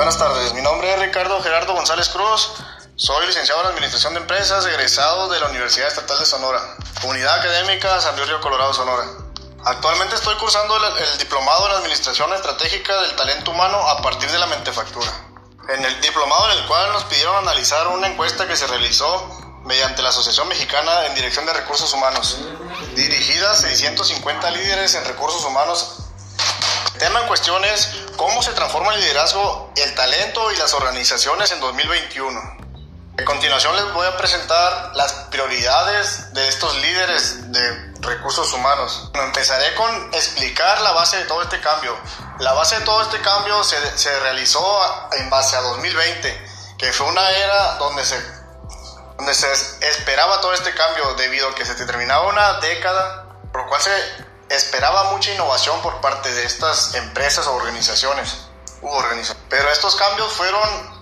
Buenas tardes, mi nombre es Ricardo Gerardo González Cruz, soy licenciado en Administración de Empresas, egresado de la Universidad Estatal de Sonora, Unidad Académica San Luis Río Colorado, Sonora. Actualmente estoy cursando el, el, Diplomado en Administración Estratégica del Talento Humano a partir de la Mentefactura. En el diplomado en el cual nos pidieron analizar una encuesta que se realizó mediante la Asociación Mexicana en Dirección de Recursos Humanos, dirigida a 650 líderes en recursos humanos. El tema en cuestión es cómo se transforma el liderazgo, el talento y las organizaciones en 2021. A continuación les voy a presentar las prioridades de estos líderes de recursos humanos. Empezaré con explicar la base de todo este cambio. La base de todo este cambio se, se realizó en base a 2020, que fue una era donde se, donde se esperaba todo este cambio debido a que se terminaba una década, por lo cual se esperaba mucha innovación por parte de estas empresas o organizaciones. Pero estos cambios fueron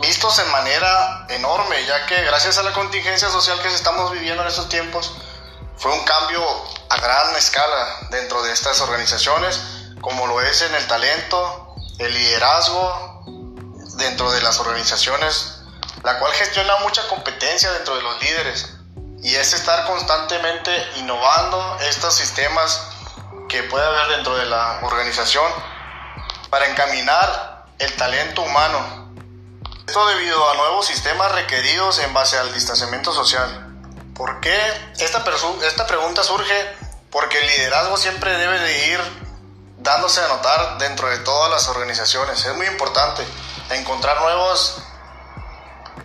vistos en manera enorme, ya que gracias a la contingencia social que estamos viviendo en estos tiempos, fue un cambio a gran escala dentro de estas organizaciones, como lo es en el talento, el liderazgo dentro de las organizaciones, la cual gestiona mucha competencia dentro de los líderes y es estar constantemente innovando estos sistemas que puede haber dentro de la organización para encaminar el talento humano esto debido a nuevos sistemas requeridos en base al distanciamiento social. ¿Por qué? Esta, esta pregunta surge porque el liderazgo siempre debe de ir dándose a notar dentro de todas las organizaciones. Es muy importante encontrar nuevos,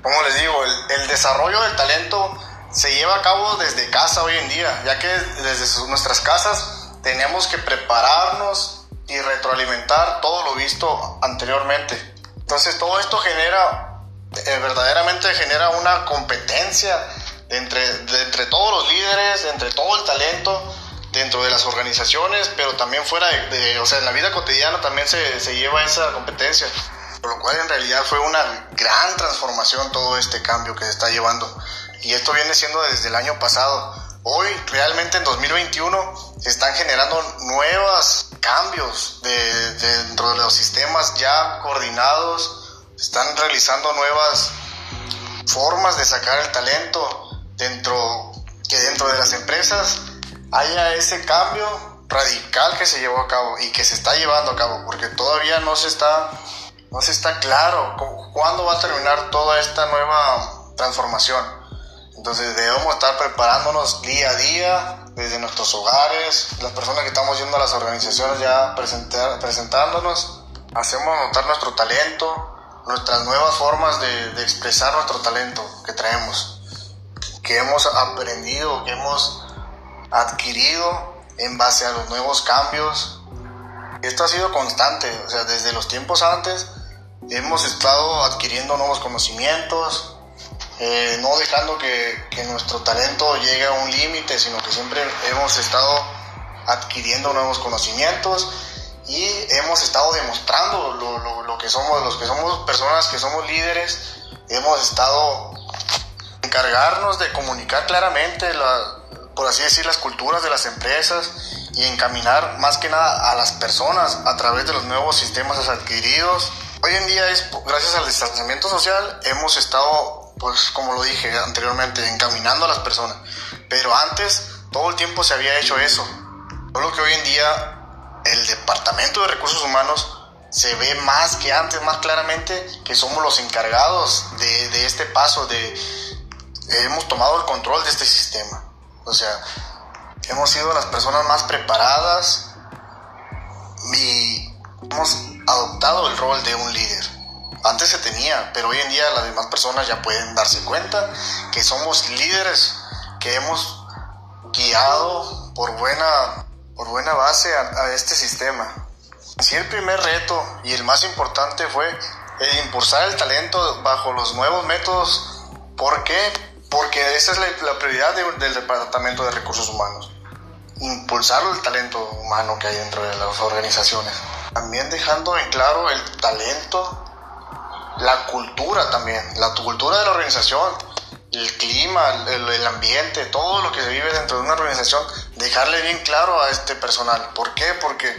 como les digo, el, el desarrollo del talento se lleva a cabo desde casa hoy en día, ya que desde nuestras casas tenemos que prepararnos y retroalimentar todo lo visto anteriormente. Entonces todo esto genera, eh, verdaderamente genera una competencia entre, entre todos los líderes, entre todo el talento dentro de las organizaciones, pero también fuera de, o sea, en la vida cotidiana también se, se lleva esa competencia, por lo cual en realidad fue una gran transformación todo este cambio que se está llevando. Y esto viene siendo desde el año pasado. Hoy, realmente en 2021, se están generando nuevos cambios de, de, dentro de los sistemas ya coordinados, se están realizando nuevas formas de sacar el talento dentro que dentro de las empresas haya ese cambio radical que se llevó a cabo y que se está llevando a cabo porque todavía no se está no se está claro cuándo va a terminar toda esta nueva transformación entonces debemos estar preparándonos día a día desde nuestros hogares, las personas que estamos yendo a las organizaciones ya presentar, presentándonos, hacemos notar nuestro talento, nuestras nuevas formas de, de, expresar nuestro talento que traemos, que hemos aprendido, que hemos adquirido en base a los nuevos cambios. Esto ha sido constante, o sea, desde los tiempos antes hemos estado adquiriendo nuevos conocimientos, eh, no dejando que, nuestro talento llegue a un límite, sino que siempre hemos estado adquiriendo nuevos conocimientos y hemos estado demostrando lo, que somos, los que somos personas que somos líderes, hemos estado encargarnos de comunicar claramente, la, por así decir, las culturas de las empresas y encaminar más que nada a las personas a través de los nuevos sistemas adquiridos. Hoy en día es gracias al distanciamiento social hemos estado pues como lo dije anteriormente, encaminando a las personas. Pero antes todo el tiempo se había hecho eso. Solo que hoy en día el Departamento de Recursos Humanos se ve más que antes, más claramente, que somos los encargados de, este paso, de hemos tomado el control de este sistema. O sea, hemos sido las personas más preparadas y hemos adoptado el rol de un líder. Antes se tenía, pero hoy en día las demás personas ya pueden darse cuenta que somos líderes, que hemos guiado por buena, por buena base a, a este sistema. Sí, el primer reto y el más importante fue el impulsar el talento bajo los nuevos métodos. ¿Por qué? Porque esa es la, la prioridad de, del Departamento de Recursos Humanos. Impulsar el talento humano que hay dentro de las organizaciones. También dejando en claro el talento la cultura también, la cultura de la organización el clima, el, ambiente, todo lo que se vive dentro de una organización, dejarle bien claro a este personal. ¿Por qué? Porque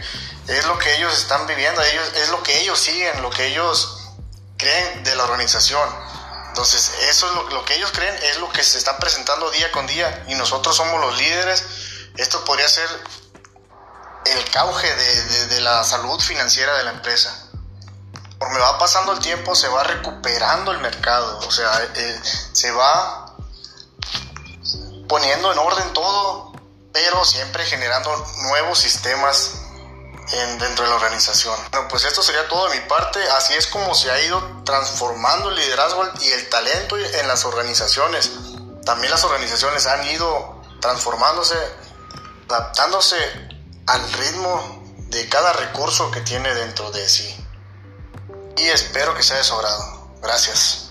es lo que ellos están viviendo, ellos, es lo que ellos siguen, lo que ellos creen de la organización. Entonces, eso es lo, que ellos creen, es lo que se está presentando día con día y nosotros somos los líderes. Esto podría ser el cauge de, de la salud financiera de la empresa me va pasando el tiempo se va recuperando el mercado, o sea, eh, se va poniendo en orden todo, pero siempre generando nuevos sistemas en, dentro de la organización. Bueno, pues esto sería todo de mi parte, así es como se ha ido transformando el liderazgo y el talento en las organizaciones. También las organizaciones han ido transformándose, adaptándose al ritmo de cada recurso que tiene dentro de sí y espero que sea de su. Gracias.